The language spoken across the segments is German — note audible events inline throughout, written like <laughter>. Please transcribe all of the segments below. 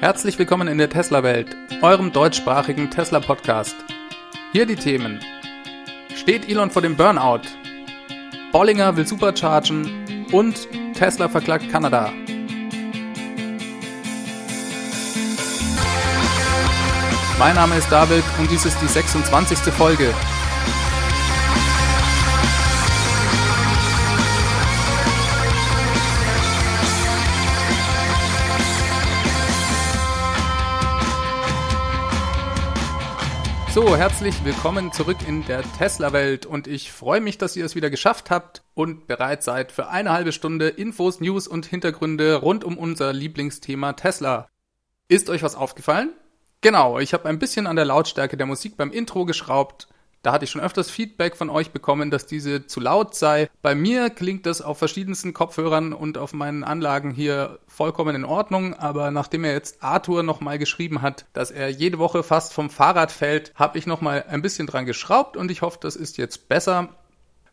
Herzlich willkommen in der Tesla-Welt, eurem deutschsprachigen Tesla-Podcast. Hier die Themen. Steht Elon vor dem Burnout? Bollinger will superchargen und Tesla verklagt Kanada. Mein Name ist David und dies ist die 26. Folge. So, herzlich willkommen zurück in der Tesla-Welt und ich freue mich, dass ihr es wieder geschafft habt und bereit seid für eine halbe Stunde Infos, News und Hintergründe rund um unser Lieblingsthema Tesla. Ist euch was aufgefallen? Genau, ich habe ein bisschen an der Lautstärke der Musik beim Intro geschraubt da hatte ich schon öfters Feedback von euch bekommen, dass diese zu laut sei. Bei mir klingt das auf verschiedensten Kopfhörern und auf meinen Anlagen hier vollkommen in Ordnung, aber nachdem er jetzt Arthur nochmal geschrieben hat, dass er jede Woche fast vom Fahrrad fällt, habe ich nochmal ein bisschen dran geschraubt und ich hoffe, das ist jetzt besser.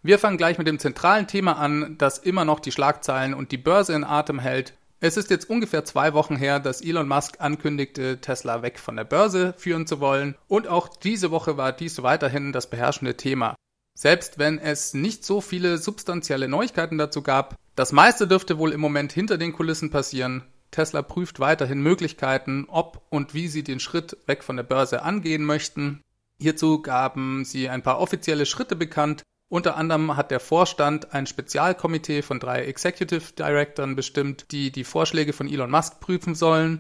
Wir fangen gleich mit dem zentralen Thema an, das immer noch die Schlagzeilen und die Börse in Atem hält. Es ist jetzt ungefähr zwei Wochen her, dass Elon Musk ankündigte, Tesla weg von der Börse führen zu wollen. Und auch diese Woche war dies weiterhin das beherrschende Thema. Selbst wenn es nicht so viele substanzielle Neuigkeiten dazu gab, das meiste dürfte wohl im Moment hinter den Kulissen passieren. Tesla prüft weiterhin Möglichkeiten, ob und wie sie den Schritt weg von der Börse angehen möchten. Hierzu gaben sie ein paar offizielle Schritte bekannt, unter anderem hat der Vorstand ein Spezialkomitee von drei Executive Directoren bestimmt, die die Vorschläge von Elon Musk prüfen sollen.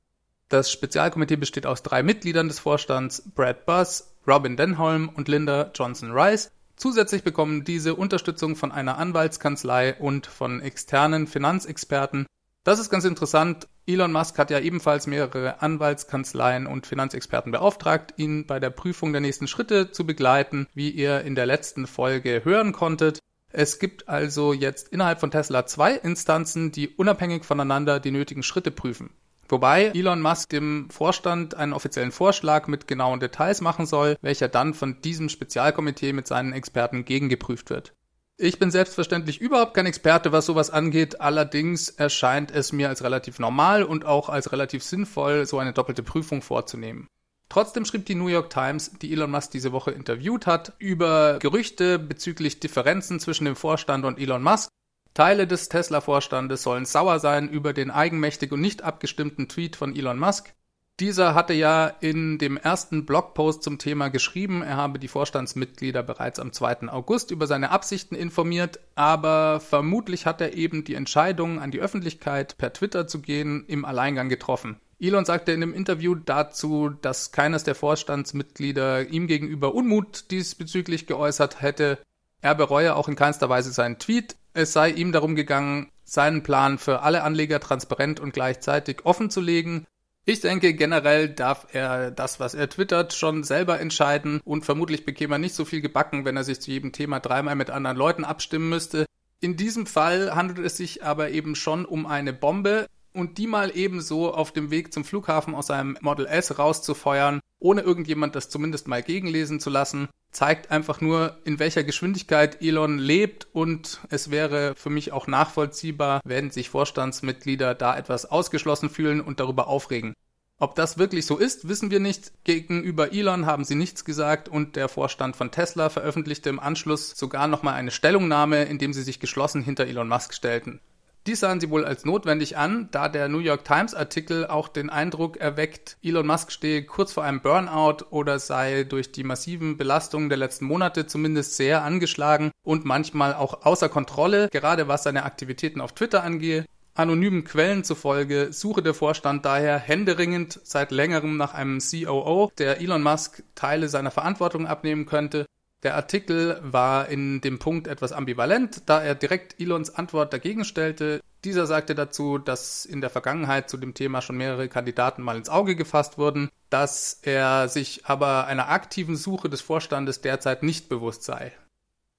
Das Spezialkomitee besteht aus drei Mitgliedern des Vorstands, Brad Buss, Robin Denholm und Linda Johnson Rice. Zusätzlich bekommen diese Unterstützung von einer Anwaltskanzlei und von externen Finanzexperten, das ist ganz interessant. Elon Musk hat ja ebenfalls mehrere Anwaltskanzleien und Finanzexperten beauftragt, ihn bei der Prüfung der nächsten Schritte zu begleiten, wie ihr in der letzten Folge hören konntet. Es gibt also jetzt innerhalb von Tesla zwei Instanzen, die unabhängig voneinander die nötigen Schritte prüfen. Wobei Elon Musk dem Vorstand einen offiziellen Vorschlag mit genauen Details machen soll, welcher dann von diesem Spezialkomitee mit seinen Experten gegengeprüft wird. Ich bin selbstverständlich überhaupt kein Experte, was sowas angeht. Allerdings erscheint es mir als relativ normal und auch als relativ sinnvoll, so eine doppelte Prüfung vorzunehmen. Trotzdem schrieb die New York Times, die Elon Musk diese Woche interviewt hat, über Gerüchte bezüglich Differenzen zwischen dem Vorstand und Elon Musk. Teile des Tesla-Vorstandes sollen sauer sein über den eigenmächtig und nicht abgestimmten Tweet von Elon Musk. Dieser hatte ja in dem ersten Blogpost zum Thema geschrieben, er habe die Vorstandsmitglieder bereits am 2. August über seine Absichten informiert, aber vermutlich hat er eben die Entscheidung, an die Öffentlichkeit per Twitter zu gehen, im Alleingang getroffen. Elon sagte in dem Interview dazu, dass keines der Vorstandsmitglieder ihm gegenüber Unmut diesbezüglich geäußert hätte. Er bereue auch in keinster Weise seinen Tweet. Es sei ihm darum gegangen, seinen Plan für alle Anleger transparent und gleichzeitig offen zu legen ich denke, generell darf er das, was er twittert, schon selber entscheiden und vermutlich bekäme er nicht so viel gebacken, wenn er sich zu jedem Thema dreimal mit anderen Leuten abstimmen müsste. In diesem Fall handelt es sich aber eben schon um eine Bombe und die mal ebenso auf dem Weg zum Flughafen aus seinem Model S rauszufeuern, ohne irgendjemand das zumindest mal gegenlesen zu lassen, zeigt einfach nur, in welcher Geschwindigkeit Elon lebt und es wäre für mich auch nachvollziehbar, wenn sich Vorstandsmitglieder da etwas ausgeschlossen fühlen und darüber aufregen. Ob das wirklich so ist, wissen wir nicht. Gegenüber Elon haben sie nichts gesagt und der Vorstand von Tesla veröffentlichte im Anschluss sogar nochmal eine Stellungnahme, in dem sie sich geschlossen hinter Elon Musk stellten. Dies sahen sie wohl als notwendig an, da der New York Times Artikel auch den Eindruck erweckt, Elon Musk stehe kurz vor einem Burnout oder sei durch die massiven Belastungen der letzten Monate zumindest sehr angeschlagen und manchmal auch außer Kontrolle, gerade was seine Aktivitäten auf Twitter angehe. Anonymen Quellen zufolge suche der Vorstand daher händeringend seit längerem nach einem COO, der Elon Musk Teile seiner Verantwortung abnehmen könnte der Artikel war in dem Punkt etwas ambivalent, da er direkt Elons Antwort dagegen stellte. Dieser sagte dazu, dass in der Vergangenheit zu dem Thema schon mehrere Kandidaten mal ins Auge gefasst wurden, dass er sich aber einer aktiven Suche des Vorstandes derzeit nicht bewusst sei.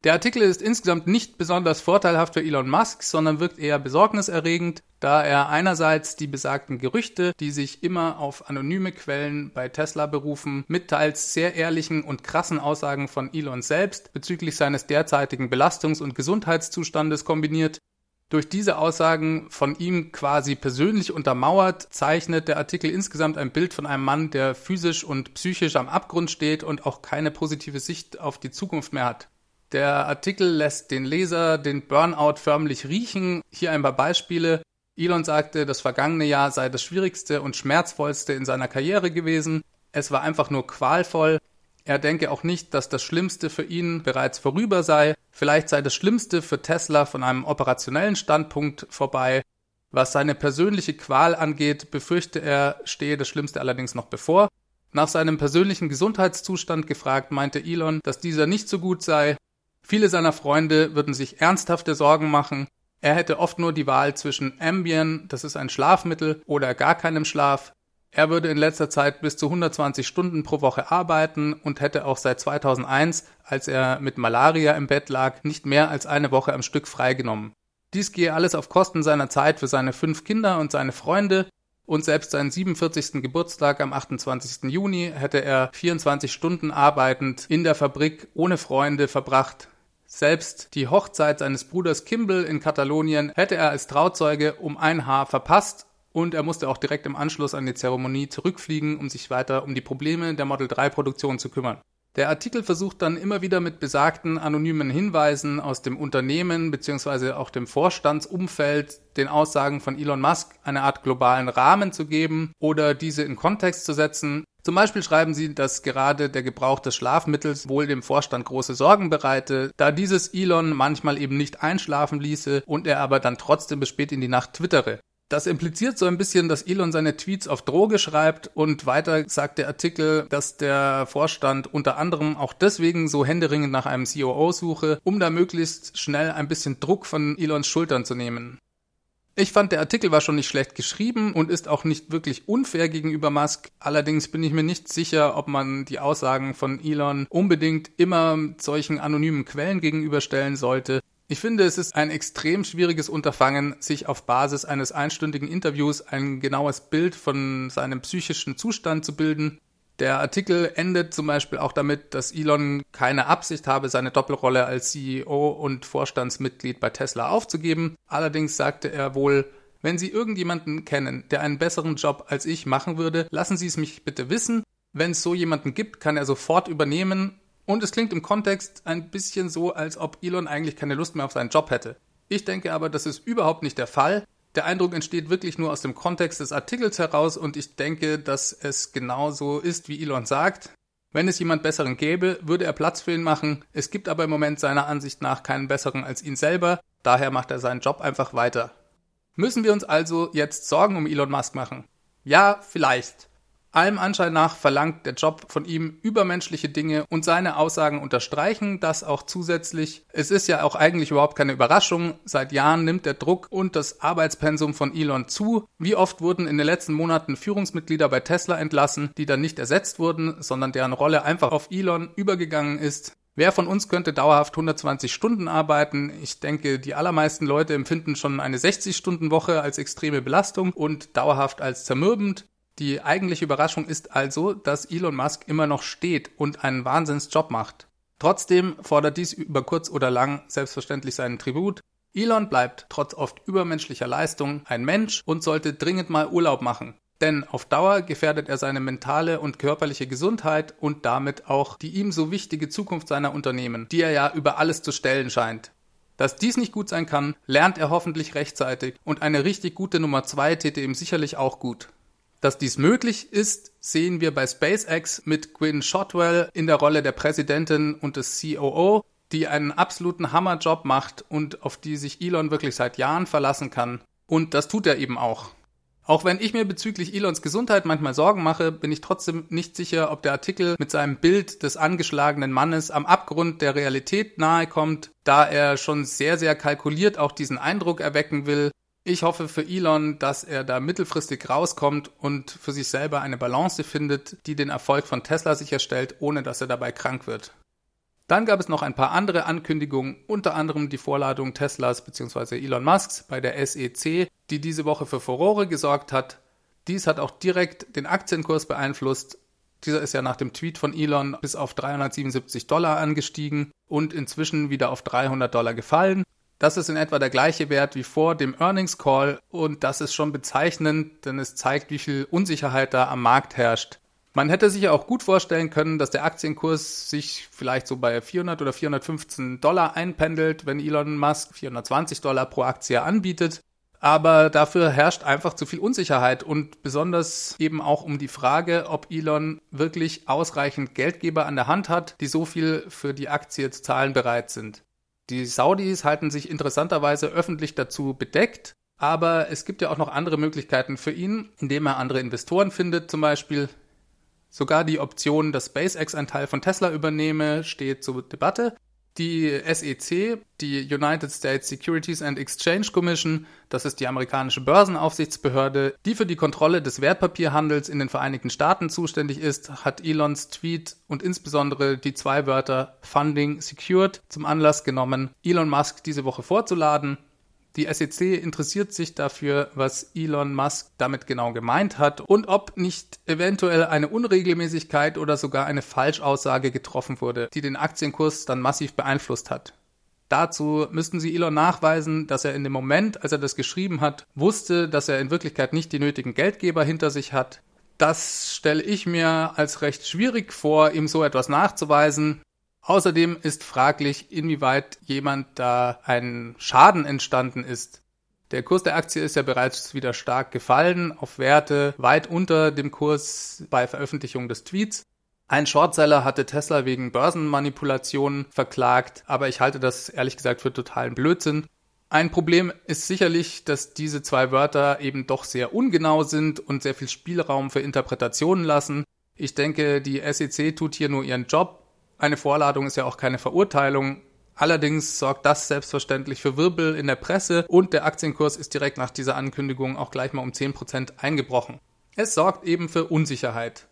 Der Artikel ist insgesamt nicht besonders vorteilhaft für Elon Musk, sondern wirkt eher besorgniserregend, da er einerseits die besagten Gerüchte, die sich immer auf anonyme Quellen bei Tesla berufen, mit teils sehr ehrlichen und krassen Aussagen von Elon selbst bezüglich seines derzeitigen Belastungs- und Gesundheitszustandes kombiniert. Durch diese Aussagen von ihm quasi persönlich untermauert, zeichnet der Artikel insgesamt ein Bild von einem Mann, der physisch und psychisch am Abgrund steht und auch keine positive Sicht auf die Zukunft mehr hat. Der Artikel lässt den Leser den Burnout förmlich riechen. Hier ein paar Beispiele. Elon sagte, das vergangene Jahr sei das schwierigste und schmerzvollste in seiner Karriere gewesen. Es war einfach nur qualvoll. Er denke auch nicht, dass das Schlimmste für ihn bereits vorüber sei. Vielleicht sei das Schlimmste für Tesla von einem operationellen Standpunkt vorbei. Was seine persönliche Qual angeht, befürchte er, stehe das Schlimmste allerdings noch bevor. Nach seinem persönlichen Gesundheitszustand gefragt, meinte Elon, dass dieser nicht so gut sei. Viele seiner Freunde würden sich ernsthafte Sorgen machen. Er hätte oft nur die Wahl zwischen Ambien, das ist ein Schlafmittel, oder gar keinem Schlaf. Er würde in letzter Zeit bis zu 120 Stunden pro Woche arbeiten und hätte auch seit 2001, als er mit Malaria im Bett lag, nicht mehr als eine Woche am Stück freigenommen. Dies gehe alles auf Kosten seiner Zeit für seine fünf Kinder und seine Freunde, und selbst seinen 47. Geburtstag am 28. Juni hätte er 24 Stunden arbeitend in der Fabrik ohne Freunde verbracht. Selbst die Hochzeit seines Bruders Kimball in Katalonien hätte er als Trauzeuge um ein Haar verpasst und er musste auch direkt im Anschluss an die Zeremonie zurückfliegen, um sich weiter um die Probleme der Model 3 Produktion zu kümmern. Der Artikel versucht dann immer wieder mit besagten anonymen Hinweisen aus dem Unternehmen bzw. auch dem Vorstandsumfeld den Aussagen von Elon Musk eine Art globalen Rahmen zu geben oder diese in Kontext zu setzen. Zum Beispiel schreiben sie, dass gerade der Gebrauch des Schlafmittels wohl dem Vorstand große Sorgen bereite, da dieses Elon manchmal eben nicht einschlafen ließe und er aber dann trotzdem bis spät in die Nacht twittere. Das impliziert so ein bisschen, dass Elon seine Tweets auf Droge schreibt und weiter sagt der Artikel, dass der Vorstand unter anderem auch deswegen so händeringend nach einem COO suche, um da möglichst schnell ein bisschen Druck von Elons Schultern zu nehmen. Ich fand, der Artikel war schon nicht schlecht geschrieben und ist auch nicht wirklich unfair gegenüber Musk. Allerdings bin ich mir nicht sicher, ob man die Aussagen von Elon unbedingt immer solchen anonymen Quellen gegenüberstellen sollte. Ich finde, es ist ein extrem schwieriges Unterfangen, sich auf Basis eines einstündigen Interviews ein genaues Bild von seinem psychischen Zustand zu bilden. Der Artikel endet zum Beispiel auch damit, dass Elon keine Absicht habe, seine Doppelrolle als CEO und Vorstandsmitglied bei Tesla aufzugeben. Allerdings sagte er wohl, wenn Sie irgendjemanden kennen, der einen besseren Job als ich machen würde, lassen Sie es mich bitte wissen. Wenn es so jemanden gibt, kann er sofort übernehmen und es klingt im Kontext ein bisschen so, als ob Elon eigentlich keine Lust mehr auf seinen Job hätte. Ich denke aber, das ist überhaupt nicht der Fall. Der Eindruck entsteht wirklich nur aus dem Kontext des Artikels heraus und ich denke, dass es genauso ist, wie Elon sagt. Wenn es jemand besseren gäbe, würde er Platz für ihn machen. Es gibt aber im Moment seiner Ansicht nach keinen besseren als ihn selber. Daher macht er seinen Job einfach weiter. Müssen wir uns also jetzt Sorgen um Elon Musk machen? Ja, vielleicht. Allem Anschein nach verlangt der Job von ihm übermenschliche Dinge und seine Aussagen unterstreichen das auch zusätzlich. Es ist ja auch eigentlich überhaupt keine Überraschung. Seit Jahren nimmt der Druck und das Arbeitspensum von Elon zu. Wie oft wurden in den letzten Monaten Führungsmitglieder bei Tesla entlassen, die dann nicht ersetzt wurden, sondern deren Rolle einfach auf Elon übergegangen ist. Wer von uns könnte dauerhaft 120 Stunden arbeiten? Ich denke, die allermeisten Leute empfinden schon eine 60-Stunden-Woche als extreme Belastung und dauerhaft als zermürbend. Die eigentliche Überraschung ist also, dass Elon Musk immer noch steht und einen Wahnsinnsjob macht. Trotzdem fordert dies über kurz oder lang selbstverständlich seinen Tribut. Elon bleibt trotz oft übermenschlicher Leistung ein Mensch und sollte dringend mal Urlaub machen. Denn auf Dauer gefährdet er seine mentale und körperliche Gesundheit und damit auch die ihm so wichtige Zukunft seiner Unternehmen, die er ja über alles zu stellen scheint. Dass dies nicht gut sein kann, lernt er hoffentlich rechtzeitig und eine richtig gute Nummer 2 täte ihm sicherlich auch gut. Dass dies möglich ist, sehen wir bei SpaceX mit Gwyn Shotwell in der Rolle der Präsidentin und des COO, die einen absoluten Hammerjob macht und auf die sich Elon wirklich seit Jahren verlassen kann. Und das tut er eben auch. Auch wenn ich mir bezüglich Elons Gesundheit manchmal Sorgen mache, bin ich trotzdem nicht sicher, ob der Artikel mit seinem Bild des angeschlagenen Mannes am Abgrund der Realität nahe kommt, da er schon sehr, sehr kalkuliert auch diesen Eindruck erwecken will, ich hoffe für Elon, dass er da mittelfristig rauskommt und für sich selber eine Balance findet, die den Erfolg von Tesla sicherstellt, ohne dass er dabei krank wird. Dann gab es noch ein paar andere Ankündigungen, unter anderem die Vorladung Teslas bzw. Elon Musks bei der SEC, die diese Woche für Furore gesorgt hat. Dies hat auch direkt den Aktienkurs beeinflusst. Dieser ist ja nach dem Tweet von Elon bis auf 377 Dollar angestiegen und inzwischen wieder auf 300 Dollar gefallen. Das ist in etwa der gleiche Wert wie vor dem Earnings Call und das ist schon bezeichnend, denn es zeigt, wie viel Unsicherheit da am Markt herrscht. Man hätte sich auch gut vorstellen können, dass der Aktienkurs sich vielleicht so bei 400 oder 415 Dollar einpendelt, wenn Elon Musk 420 Dollar pro Aktie anbietet. Aber dafür herrscht einfach zu viel Unsicherheit und besonders eben auch um die Frage, ob Elon wirklich ausreichend Geldgeber an der Hand hat, die so viel für die Aktie zu zahlen bereit sind. Die Saudis halten sich interessanterweise öffentlich dazu bedeckt, aber es gibt ja auch noch andere Möglichkeiten für ihn, indem er andere Investoren findet zum Beispiel. Sogar die Option, dass SpaceX einen Teil von Tesla übernehme, steht zur Debatte. Die SEC, die United States Securities and Exchange Commission, das ist die amerikanische Börsenaufsichtsbehörde, die für die Kontrolle des Wertpapierhandels in den Vereinigten Staaten zuständig ist, hat Elons Tweet und insbesondere die zwei Wörter Funding Secured zum Anlass genommen, Elon Musk diese Woche vorzuladen. Die SEC interessiert sich dafür, was Elon Musk damit genau gemeint hat und ob nicht eventuell eine Unregelmäßigkeit oder sogar eine Falschaussage getroffen wurde, die den Aktienkurs dann massiv beeinflusst hat. Dazu müssten sie Elon nachweisen, dass er in dem Moment, als er das geschrieben hat, wusste, dass er in Wirklichkeit nicht die nötigen Geldgeber hinter sich hat. Das stelle ich mir als recht schwierig vor, ihm so etwas nachzuweisen. Außerdem ist fraglich, inwieweit jemand da ein Schaden entstanden ist. Der Kurs der Aktie ist ja bereits wieder stark gefallen auf Werte weit unter dem Kurs bei Veröffentlichung des Tweets. Ein Shortseller hatte Tesla wegen Börsenmanipulationen verklagt, aber ich halte das ehrlich gesagt für totalen Blödsinn. Ein Problem ist sicherlich, dass diese zwei Wörter eben doch sehr ungenau sind und sehr viel Spielraum für Interpretationen lassen. Ich denke, die SEC tut hier nur ihren Job eine Vorladung ist ja auch keine Verurteilung. Allerdings sorgt das selbstverständlich für Wirbel in der Presse und der Aktienkurs ist direkt nach dieser Ankündigung auch gleich mal um 10% eingebrochen. Es sorgt eben für Unsicherheit.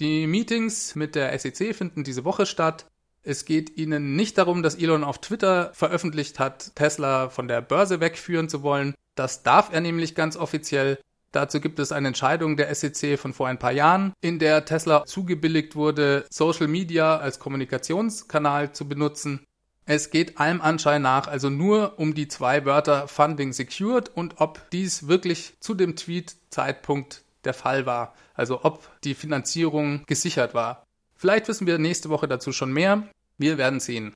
Die Meetings mit der SEC finden diese Woche statt. Es geht ihnen nicht darum, dass Elon auf Twitter veröffentlicht hat, Tesla von der Börse wegführen zu wollen. Das darf er nämlich ganz offiziell. Dazu gibt es eine Entscheidung der SEC von vor ein paar Jahren, in der Tesla zugebilligt wurde, Social Media als Kommunikationskanal zu benutzen. Es geht allem Anschein nach also nur um die zwei Wörter Funding Secured und ob dies wirklich zu dem Tweet-Zeitpunkt der Fall war. Also ob die Finanzierung gesichert war. Vielleicht wissen wir nächste Woche dazu schon mehr. Wir werden sehen.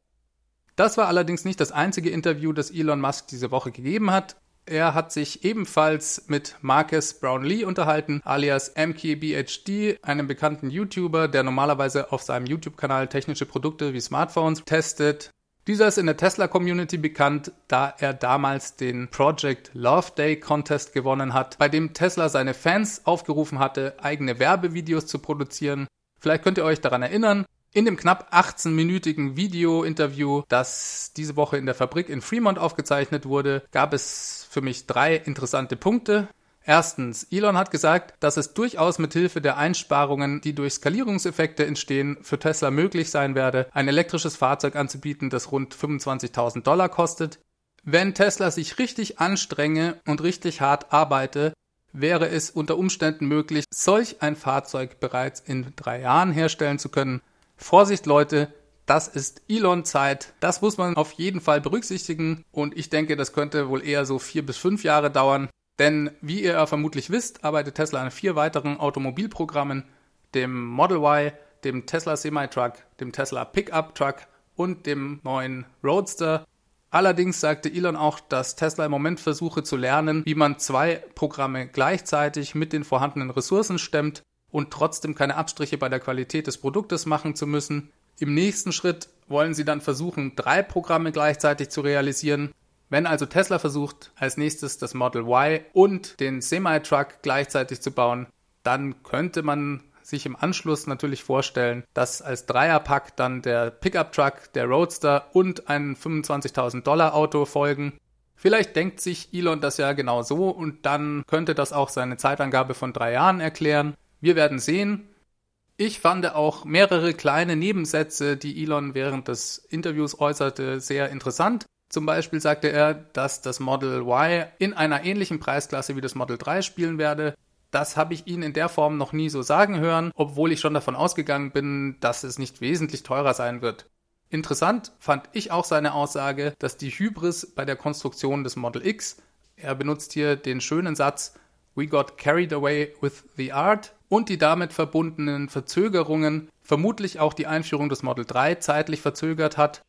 Das war allerdings nicht das einzige Interview, das Elon Musk diese Woche gegeben hat. Er hat sich ebenfalls mit Marcus Brownlee unterhalten, alias MKBHD, einem bekannten YouTuber, der normalerweise auf seinem YouTube-Kanal technische Produkte wie Smartphones testet. Dieser ist in der Tesla-Community bekannt, da er damals den Project Love Day Contest gewonnen hat, bei dem Tesla seine Fans aufgerufen hatte, eigene Werbevideos zu produzieren. Vielleicht könnt ihr euch daran erinnern, in dem knapp 18-minütigen Video-Interview, das diese Woche in der Fabrik in Fremont aufgezeichnet wurde, gab es für mich drei interessante Punkte. Erstens, Elon hat gesagt, dass es durchaus mit Hilfe der Einsparungen, die durch Skalierungseffekte entstehen, für Tesla möglich sein werde, ein elektrisches Fahrzeug anzubieten, das rund 25.000 Dollar kostet. Wenn Tesla sich richtig anstrenge und richtig hart arbeite, wäre es unter Umständen möglich, solch ein Fahrzeug bereits in drei Jahren herstellen zu können. Vorsicht Leute, das ist Elon-Zeit. Das muss man auf jeden Fall berücksichtigen und ich denke, das könnte wohl eher so vier bis fünf Jahre dauern. Denn wie ihr vermutlich wisst, arbeitet Tesla an vier weiteren Automobilprogrammen, dem Model Y, dem Tesla Semi-Truck, dem Tesla Pickup Truck und dem neuen Roadster. Allerdings sagte Elon auch, dass Tesla im Moment versuche zu lernen, wie man zwei Programme gleichzeitig mit den vorhandenen Ressourcen stemmt und trotzdem keine Abstriche bei der Qualität des Produktes machen zu müssen. Im nächsten Schritt wollen sie dann versuchen, drei Programme gleichzeitig zu realisieren. Wenn also Tesla versucht, als nächstes das Model Y und den Semi-Truck gleichzeitig zu bauen, dann könnte man sich im Anschluss natürlich vorstellen, dass als Dreierpack dann der Pickup-Truck, der Roadster und ein 25.000 Dollar Auto folgen. Vielleicht denkt sich Elon das ja genau so und dann könnte das auch seine Zeitangabe von drei Jahren erklären. Wir werden sehen. Ich fand auch mehrere kleine Nebensätze, die Elon während des Interviews äußerte, sehr interessant. Zum Beispiel sagte er, dass das Model Y in einer ähnlichen Preisklasse wie das Model 3 spielen werde. Das habe ich ihn in der Form noch nie so sagen hören, obwohl ich schon davon ausgegangen bin, dass es nicht wesentlich teurer sein wird. Interessant fand ich auch seine Aussage, dass die Hybris bei der Konstruktion des Model X, er benutzt hier den schönen Satz, We got carried away with the art und die damit verbundenen Verzögerungen vermutlich auch die Einführung des Model 3 zeitlich verzögert hat.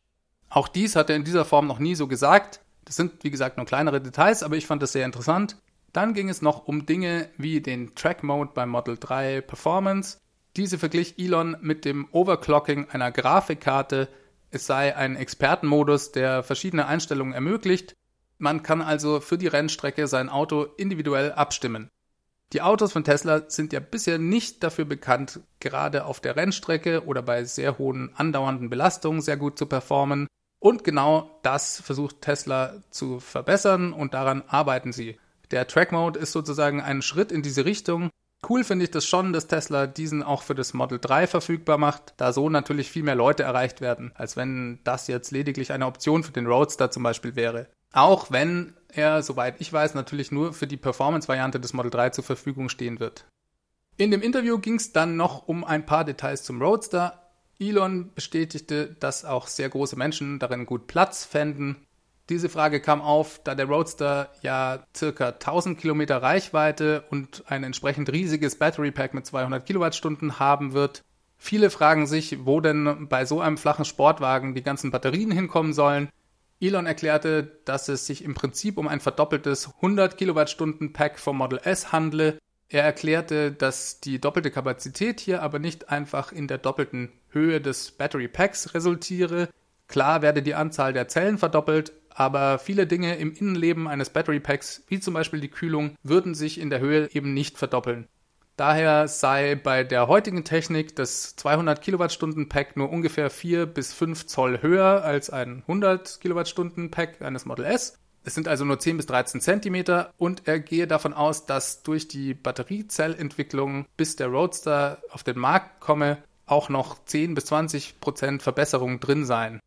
Auch dies hat er in dieser Form noch nie so gesagt. Das sind, wie gesagt, nur kleinere Details, aber ich fand das sehr interessant. Dann ging es noch um Dinge wie den Track Mode beim Model 3 Performance. Diese verglich Elon mit dem Overclocking einer Grafikkarte. Es sei ein Expertenmodus, der verschiedene Einstellungen ermöglicht. Man kann also für die Rennstrecke sein Auto individuell abstimmen. Die Autos von Tesla sind ja bisher nicht dafür bekannt, gerade auf der Rennstrecke oder bei sehr hohen andauernden Belastungen sehr gut zu performen. Und genau das versucht Tesla zu verbessern und daran arbeiten sie. Der Track Mode ist sozusagen ein Schritt in diese Richtung. Cool finde ich das schon, dass Tesla diesen auch für das Model 3 verfügbar macht, da so natürlich viel mehr Leute erreicht werden, als wenn das jetzt lediglich eine Option für den Roadster zum Beispiel wäre. Auch wenn er, soweit ich weiß, natürlich nur für die Performance-Variante des Model 3 zur Verfügung stehen wird. In dem Interview ging es dann noch um ein paar Details zum Roadster. Elon bestätigte, dass auch sehr große Menschen darin gut Platz fänden. Diese Frage kam auf, da der Roadster ja circa 1000 Kilometer Reichweite und ein entsprechend riesiges Battery Pack mit 200 Kilowattstunden haben wird. Viele fragen sich, wo denn bei so einem flachen Sportwagen die ganzen Batterien hinkommen sollen. Elon erklärte, dass es sich im Prinzip um ein verdoppeltes 100 Kilowattstunden Pack vom Model S handle. Er erklärte, dass die doppelte Kapazität hier aber nicht einfach in der doppelten Höhe des Battery Packs resultiere. Klar werde die Anzahl der Zellen verdoppelt, aber viele Dinge im Innenleben eines Battery Packs, wie zum Beispiel die Kühlung, würden sich in der Höhe eben nicht verdoppeln. Daher sei bei der heutigen Technik das 200 Kilowattstunden Pack nur ungefähr 4 bis 5 Zoll höher als ein 100 Kilowattstunden Pack eines Model S. Es sind also nur 10 bis 13 Zentimeter und er gehe davon aus, dass durch die Batteriezellentwicklung, bis der Roadster auf den Markt komme, auch noch 10 bis 20 Prozent Verbesserung drin seien.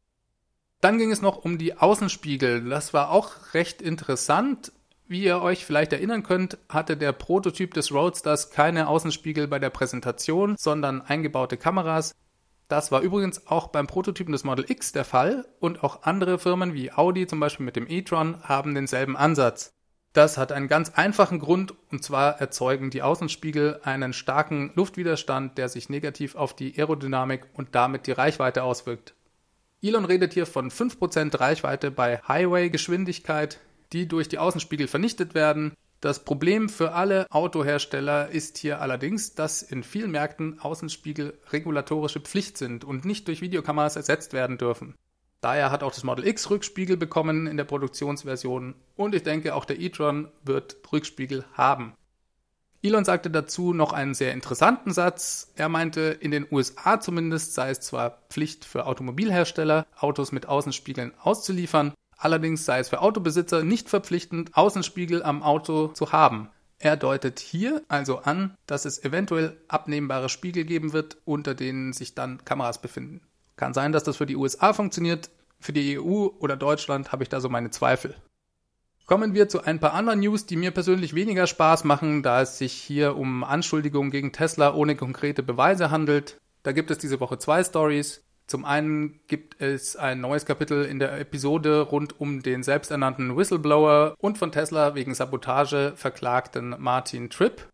Dann ging es noch um die Außenspiegel. Das war auch recht interessant. Wie ihr euch vielleicht erinnern könnt, hatte der Prototyp des Roadsters keine Außenspiegel bei der Präsentation, sondern eingebaute Kameras. Das war übrigens auch beim Prototypen des Model X der Fall und auch andere Firmen wie Audi zum Beispiel mit dem e-tron haben denselben Ansatz. Das hat einen ganz einfachen Grund und zwar erzeugen die Außenspiegel einen starken Luftwiderstand, der sich negativ auf die Aerodynamik und damit die Reichweite auswirkt. Elon redet hier von 5% Reichweite bei Highway-Geschwindigkeit, die durch die Außenspiegel vernichtet werden. Das Problem für alle Autohersteller ist hier allerdings, dass in vielen Märkten Außenspiegel regulatorische Pflicht sind und nicht durch Videokameras ersetzt werden dürfen. Daher hat auch das Model X Rückspiegel bekommen in der Produktionsversion und ich denke auch der e-tron wird Rückspiegel haben. Elon sagte dazu noch einen sehr interessanten Satz. Er meinte, in den USA zumindest sei es zwar Pflicht für Automobilhersteller, Autos mit Außenspiegeln auszuliefern, Allerdings sei es für Autobesitzer nicht verpflichtend, Außenspiegel am Auto zu haben. Er deutet hier also an, dass es eventuell abnehmbare Spiegel geben wird, unter denen sich dann Kameras befinden. Kann sein, dass das für die USA funktioniert, für die EU oder Deutschland habe ich da so meine Zweifel. Kommen wir zu ein paar anderen News, die mir persönlich weniger Spaß machen, da es sich hier um Anschuldigungen gegen Tesla ohne konkrete Beweise handelt. Da gibt es diese Woche zwei Stories. Zum einen gibt es ein neues Kapitel in der Episode rund um den selbsternannten Whistleblower und von Tesla wegen Sabotage verklagten Martin Tripp.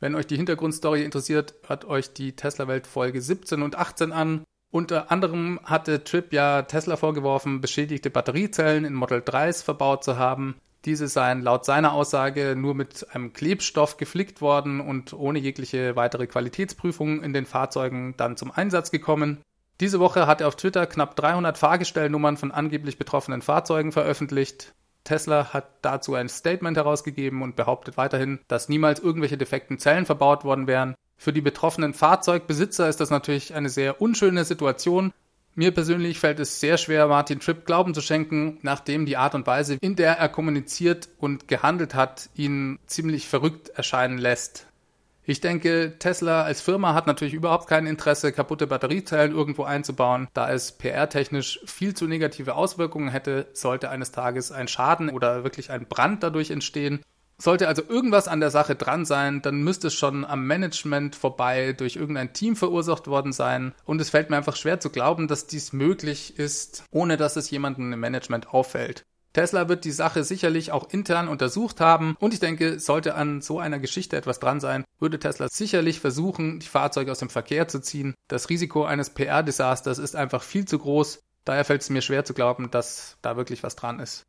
Wenn euch die Hintergrundstory interessiert, hört euch die Tesla-Welt Folge 17 und 18 an. Unter anderem hatte Tripp ja Tesla vorgeworfen, beschädigte Batteriezellen in Model 3s verbaut zu haben. Diese seien laut seiner Aussage nur mit einem Klebstoff geflickt worden und ohne jegliche weitere Qualitätsprüfung in den Fahrzeugen dann zum Einsatz gekommen. Diese Woche hat er auf Twitter knapp 300 Fahrgestellnummern von angeblich betroffenen Fahrzeugen veröffentlicht. Tesla hat dazu ein Statement herausgegeben und behauptet weiterhin, dass niemals irgendwelche defekten Zellen verbaut worden wären. Für die betroffenen Fahrzeugbesitzer ist das natürlich eine sehr unschöne Situation. Mir persönlich fällt es sehr schwer, Martin Tripp Glauben zu schenken, nachdem die Art und Weise, in der er kommuniziert und gehandelt hat, ihn ziemlich verrückt erscheinen lässt. Ich denke, Tesla als Firma hat natürlich überhaupt kein Interesse, kaputte Batteriezellen irgendwo einzubauen, da es PR-technisch viel zu negative Auswirkungen hätte, sollte eines Tages ein Schaden oder wirklich ein Brand dadurch entstehen. Sollte also irgendwas an der Sache dran sein, dann müsste es schon am Management vorbei durch irgendein Team verursacht worden sein. Und es fällt mir einfach schwer zu glauben, dass dies möglich ist, ohne dass es jemandem im Management auffällt. Tesla wird die Sache sicherlich auch intern untersucht haben und ich denke, sollte an so einer Geschichte etwas dran sein, würde Tesla sicherlich versuchen, die Fahrzeuge aus dem Verkehr zu ziehen. Das Risiko eines PR-Desasters ist einfach viel zu groß, daher fällt es mir schwer zu glauben, dass da wirklich was dran ist.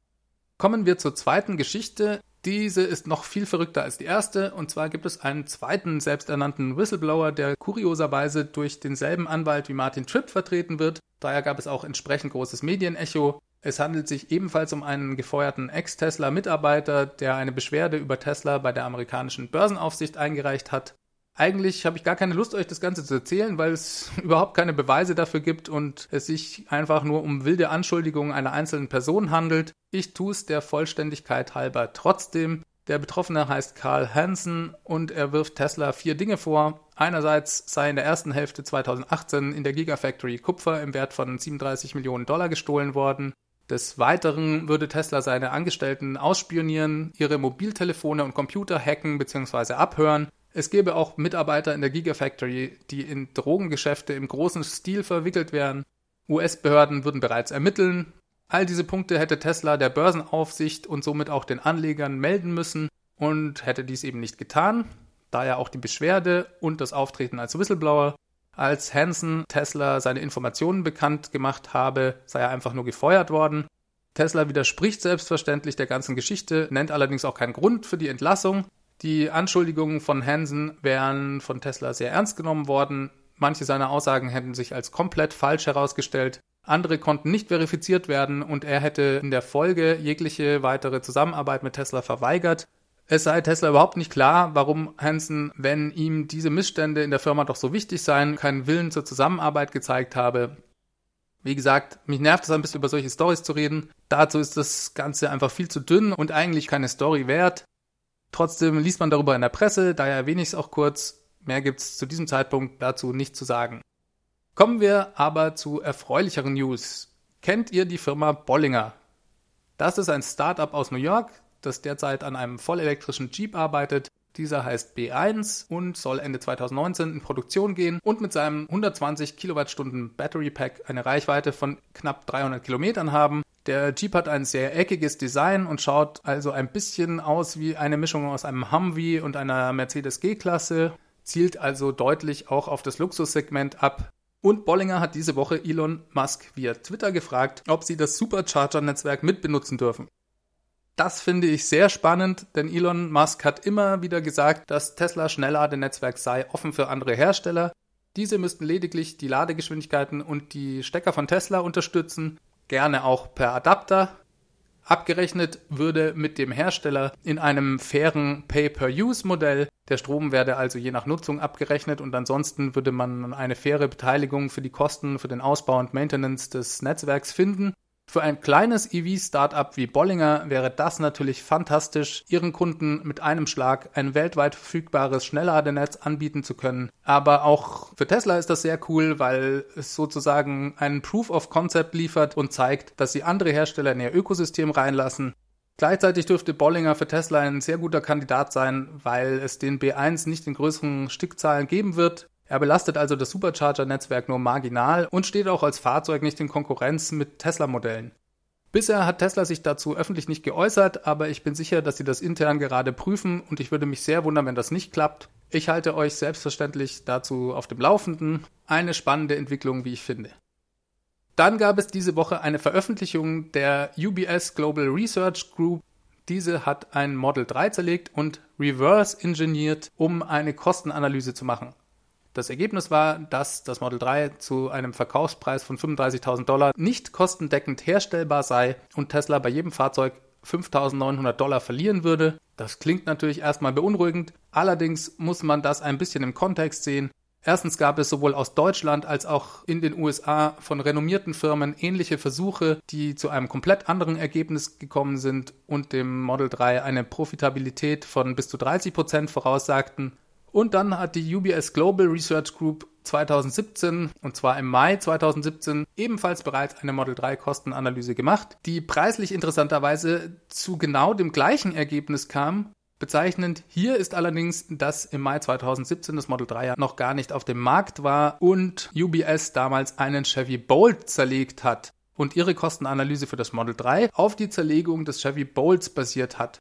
Kommen wir zur zweiten Geschichte. Diese ist noch viel verrückter als die erste. Und zwar gibt es einen zweiten selbsternannten Whistleblower, der kurioserweise durch denselben Anwalt wie Martin Tripp vertreten wird. Daher gab es auch entsprechend großes Medienecho. Es handelt sich ebenfalls um einen gefeuerten Ex-Tesla-Mitarbeiter, der eine Beschwerde über Tesla bei der amerikanischen Börsenaufsicht eingereicht hat. Eigentlich habe ich gar keine Lust, euch das Ganze zu erzählen, weil es <laughs> überhaupt keine Beweise dafür gibt und es sich einfach nur um wilde Anschuldigungen einer einzelnen Person handelt. Ich tue es der Vollständigkeit halber trotzdem. Der Betroffene heißt Carl Hansen und er wirft Tesla vier Dinge vor. Einerseits sei in der ersten Hälfte 2018 in der Gigafactory Kupfer im Wert von 37 Millionen Dollar gestohlen worden. Des Weiteren würde Tesla seine Angestellten ausspionieren, ihre Mobiltelefone und Computer hacken bzw. abhören es gäbe auch Mitarbeiter in der Gigafactory, die in Drogengeschäfte im großen Stil verwickelt wären. US-Behörden würden bereits ermitteln. All diese Punkte hätte Tesla der Börsenaufsicht und somit auch den Anlegern melden müssen und hätte dies eben nicht getan. Daher auch die Beschwerde und das Auftreten als Whistleblower. Als Hansen Tesla seine Informationen bekannt gemacht habe, sei er einfach nur gefeuert worden. Tesla widerspricht selbstverständlich der ganzen Geschichte, nennt allerdings auch keinen Grund für die Entlassung. Die Anschuldigungen von Hansen wären von Tesla sehr ernst genommen worden. Manche seiner Aussagen hätten sich als komplett falsch herausgestellt. Andere konnten nicht verifiziert werden und er hätte in der Folge jegliche weitere Zusammenarbeit mit Tesla verweigert. Es sei Tesla überhaupt nicht klar, warum Hansen, wenn ihm diese Missstände in der Firma doch so wichtig seien, keinen Willen zur Zusammenarbeit gezeigt habe. Wie gesagt, mich nervt es ein bisschen über solche Stories zu reden. Dazu ist das Ganze einfach viel zu dünn und eigentlich keine Story wert. Trotzdem liest man darüber in der Presse, daher erwähne ich es auch kurz. Mehr gibt es zu diesem Zeitpunkt dazu nicht zu sagen. Kommen wir aber zu erfreulicheren News. Kennt ihr die Firma Bollinger? Das ist ein Startup aus New York, das derzeit an einem vollelektrischen Jeep arbeitet. Dieser heißt B1 und soll Ende 2019 in Produktion gehen und mit seinem 120 Kilowattstunden Battery Pack eine Reichweite von knapp 300 Kilometern haben. Der Jeep hat ein sehr eckiges Design und schaut also ein bisschen aus wie eine Mischung aus einem Humvee und einer Mercedes G-Klasse, zielt also deutlich auch auf das Luxussegment ab. Und Bollinger hat diese Woche Elon Musk via Twitter gefragt, ob sie das Supercharger-Netzwerk mitbenutzen dürfen. Das finde ich sehr spannend, denn Elon Musk hat immer wieder gesagt, dass Tesla Schnellladenetzwerk sei offen für andere Hersteller. Diese müssten lediglich die Ladegeschwindigkeiten und die Stecker von Tesla unterstützen gerne auch per Adapter. Abgerechnet würde mit dem Hersteller in einem fairen Pay-per-Use-Modell. Der Strom werde also je nach Nutzung abgerechnet und ansonsten würde man eine faire Beteiligung für die Kosten für den Ausbau und Maintenance des Netzwerks finden. Für ein kleines EV-Startup wie Bollinger wäre das natürlich fantastisch, ihren Kunden mit einem Schlag ein weltweit verfügbares Schnellladenetz anbieten zu können. Aber auch für Tesla ist das sehr cool, weil es sozusagen einen Proof of Concept liefert und zeigt, dass sie andere Hersteller in ihr Ökosystem reinlassen. Gleichzeitig dürfte Bollinger für Tesla ein sehr guter Kandidat sein, weil es den B1 nicht in größeren Stückzahlen geben wird er belastet also das Supercharger-Netzwerk nur marginal und steht auch als Fahrzeug nicht in Konkurrenz mit Tesla-Modellen. Bisher hat Tesla sich dazu öffentlich nicht geäußert, aber ich bin sicher, dass sie das intern gerade prüfen und ich würde mich sehr wundern, wenn das nicht klappt. Ich halte euch selbstverständlich dazu auf dem Laufenden. Eine spannende Entwicklung, wie ich finde. Dann gab es diese Woche eine Veröffentlichung der UBS Global Research Group. Diese hat ein Model 3 zerlegt und reverse engineert, um eine Kostenanalyse zu machen. Das Ergebnis war, dass das Model 3 zu einem Verkaufspreis von 35.000 Dollar nicht kostendeckend herstellbar sei und Tesla bei jedem Fahrzeug 5.900 Dollar verlieren würde. Das klingt natürlich erstmal beunruhigend, allerdings muss man das ein bisschen im Kontext sehen. Erstens gab es sowohl aus Deutschland als auch in den USA von renommierten Firmen ähnliche Versuche, die zu einem komplett anderen Ergebnis gekommen sind und dem Model 3 eine Profitabilität von bis zu 30 Prozent voraussagten. Und dann hat die UBS Global Research Group 2017, und zwar im Mai 2017, ebenfalls bereits eine Model 3 Kostenanalyse gemacht, die preislich interessanterweise zu genau dem gleichen Ergebnis kam, Bezeichnend hier ist allerdings, dass im Mai 2017 das Model 3 ja noch gar nicht auf dem Markt war und UBS damals einen Chevy Bolt zerlegt hat und ihre Kostenanalyse für das Model 3 auf die Zerlegung des Chevy Bolts basiert hat.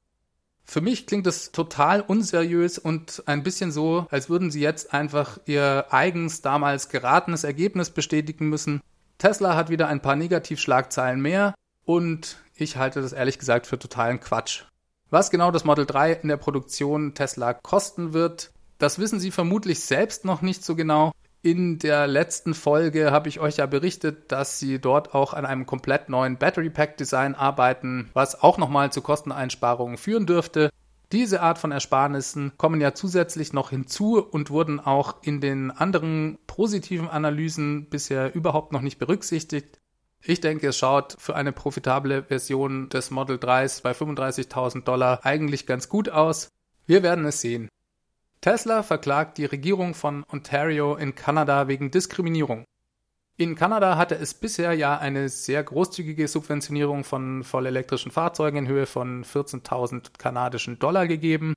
Für mich klingt das total unseriös und ein bisschen so, als würden sie jetzt einfach ihr eigens damals geratenes Ergebnis bestätigen müssen. Tesla hat wieder ein paar Negativschlagzeilen mehr und ich halte das ehrlich gesagt für totalen Quatsch. Was genau das Model 3 in der Produktion Tesla kosten wird, das wissen Sie vermutlich selbst noch nicht so genau. In der letzten Folge habe ich euch ja berichtet, dass sie dort auch an einem komplett neuen Battery Pack Design arbeiten, was auch nochmal zu Kosteneinsparungen führen dürfte. Diese Art von Ersparnissen kommen ja zusätzlich noch hinzu und wurden auch in den anderen positiven Analysen bisher überhaupt noch nicht berücksichtigt. Ich denke, es schaut für eine profitable Version des Model 3s bei 35.000 Dollar eigentlich ganz gut aus. Wir werden es sehen. Tesla verklagt die Regierung von Ontario in Kanada wegen Diskriminierung. In Kanada hatte es bisher ja eine sehr großzügige Subventionierung von vollelektrischen Fahrzeugen in Höhe von 14.000 kanadischen Dollar gegeben.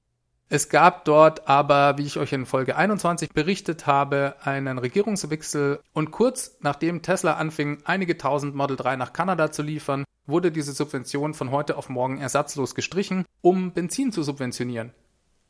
Es gab dort aber, wie ich euch in Folge 21 berichtet habe, einen Regierungswechsel und kurz nachdem Tesla anfing, einige tausend Model 3 nach Kanada zu liefern, wurde diese Subvention von heute auf morgen ersatzlos gestrichen, um Benzin zu subventionieren.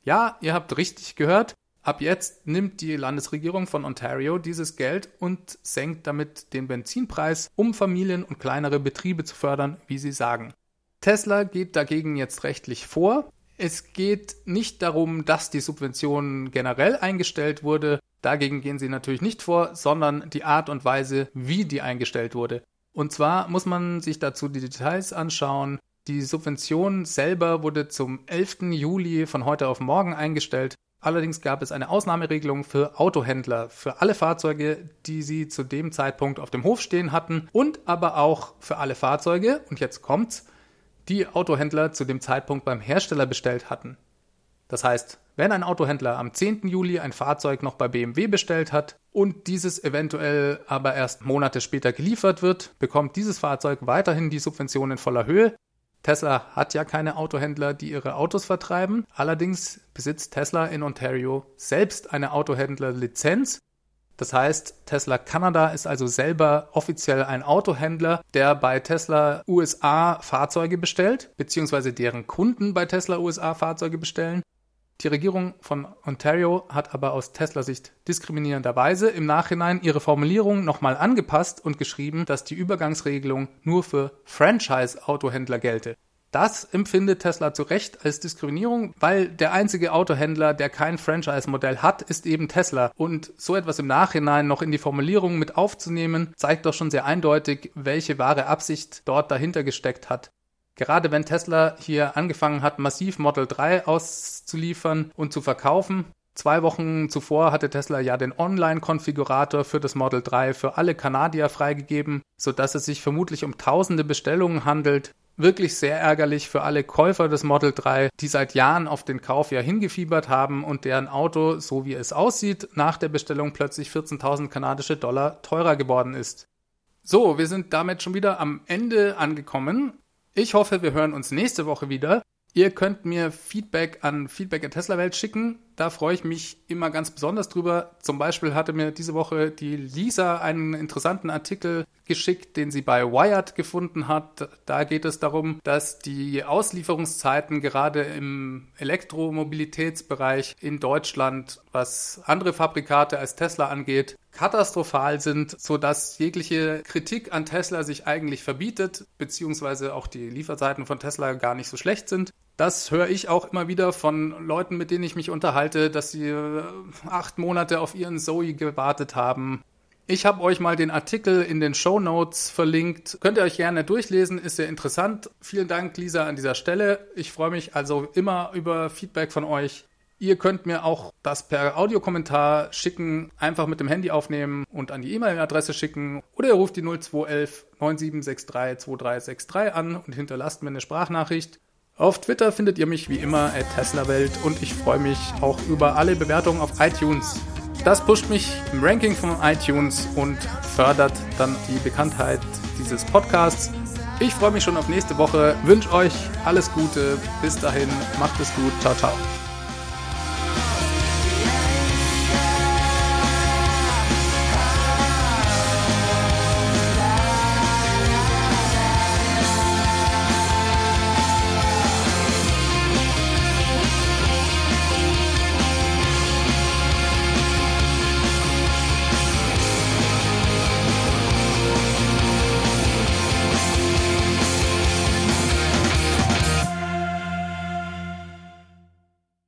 Ja, ihr habt richtig gehört. Ab jetzt nimmt die Landesregierung von Ontario dieses Geld und senkt damit den Benzinpreis, um Familien und kleinere Betriebe zu fördern, wie sie sagen. Tesla geht dagegen jetzt rechtlich vor. Es geht nicht darum, dass die Subvention generell eingestellt wurde. Dagegen gehen sie natürlich nicht vor, sondern die Art und Weise, wie die eingestellt wurde. Und zwar muss man sich dazu die Details anschauen. Die Subvention selber wurde zum 11. Juli von heute auf morgen eingestellt. Allerdings gab es eine Ausnahmeregelung für Autohändler, für alle Fahrzeuge, die sie zu dem Zeitpunkt auf dem Hof stehen hatten und aber auch für alle Fahrzeuge, und jetzt kommt's, die Autohändler zu dem Zeitpunkt beim Hersteller bestellt hatten. Das heißt, wenn ein Autohändler am 10. Juli ein Fahrzeug noch bei BMW bestellt hat und dieses eventuell aber erst Monate später geliefert wird, bekommt dieses Fahrzeug weiterhin die Subvention in voller Höhe. Tesla hat ja keine Autohändler, die ihre Autos vertreiben. Allerdings besitzt Tesla in Ontario selbst eine Autohändlerlizenz das heißt, Tesla Kanada ist also selber offiziell ein Autohändler, der bei Tesla USA Fahrzeuge bestellt, beziehungsweise deren Kunden bei Tesla USA Fahrzeuge bestellen. Die Regierung von Ontario hat aber aus Tesla-Sicht diskriminierenderweise im Nachhinein ihre Formulierung nochmal angepasst und geschrieben, dass die Übergangsregelung nur für Franchise-Autohändler gelte. Das empfindet Tesla zu Recht als Diskriminierung, weil der einzige Autohändler, der kein Franchise-Modell hat, ist eben Tesla. Und so etwas im Nachhinein noch in die Formulierung mit aufzunehmen, zeigt doch schon sehr eindeutig, welche wahre Absicht dort dahinter gesteckt hat. Gerade wenn Tesla hier angefangen hat, massiv Model 3 auszuliefern und zu verkaufen, Zwei Wochen zuvor hatte Tesla ja den Online-Konfigurator für das Model 3 für alle Kanadier freigegeben, sodass es sich vermutlich um tausende Bestellungen handelt, wirklich sehr ärgerlich für alle Käufer des Model 3, die seit Jahren auf den Kauf ja hingefiebert haben und deren Auto, so wie es aussieht, nach der Bestellung plötzlich 14.000 kanadische Dollar teurer geworden ist. So, wir sind damit schon wieder am Ende angekommen. Ich hoffe, wir hören uns nächste Woche wieder. Ihr könnt mir Feedback an Feedback at Tesla Welt schicken. Da freue ich mich immer ganz besonders drüber. Zum Beispiel hatte mir diese Woche die Lisa einen interessanten Artikel geschickt, den sie bei Wired gefunden hat. Da geht es darum, dass die Auslieferungszeiten gerade im Elektromobilitätsbereich in Deutschland, was andere Fabrikate als Tesla angeht, katastrophal sind, sodass jegliche Kritik an Tesla sich eigentlich verbietet, beziehungsweise auch die Lieferzeiten von Tesla gar nicht so schlecht sind. Das höre ich auch immer wieder von Leuten, mit denen ich mich unterhalte, dass sie äh, acht Monate auf ihren Zoe gewartet haben. Ich habe euch mal den Artikel in den Show Notes verlinkt. Könnt ihr euch gerne durchlesen, ist sehr interessant. Vielen Dank, Lisa, an dieser Stelle. Ich freue mich also immer über Feedback von euch. Ihr könnt mir auch das per Audiokommentar schicken, einfach mit dem Handy aufnehmen und an die E-Mail-Adresse schicken. Oder ihr ruft die 0211 9763 2363 an und hinterlasst mir eine Sprachnachricht. Auf Twitter findet ihr mich wie immer at TeslaWelt und ich freue mich auch über alle Bewertungen auf iTunes. Das pusht mich im Ranking von iTunes und fördert dann die Bekanntheit dieses Podcasts. Ich freue mich schon auf nächste Woche, wünsche euch alles Gute, bis dahin, macht es gut, ciao, ciao.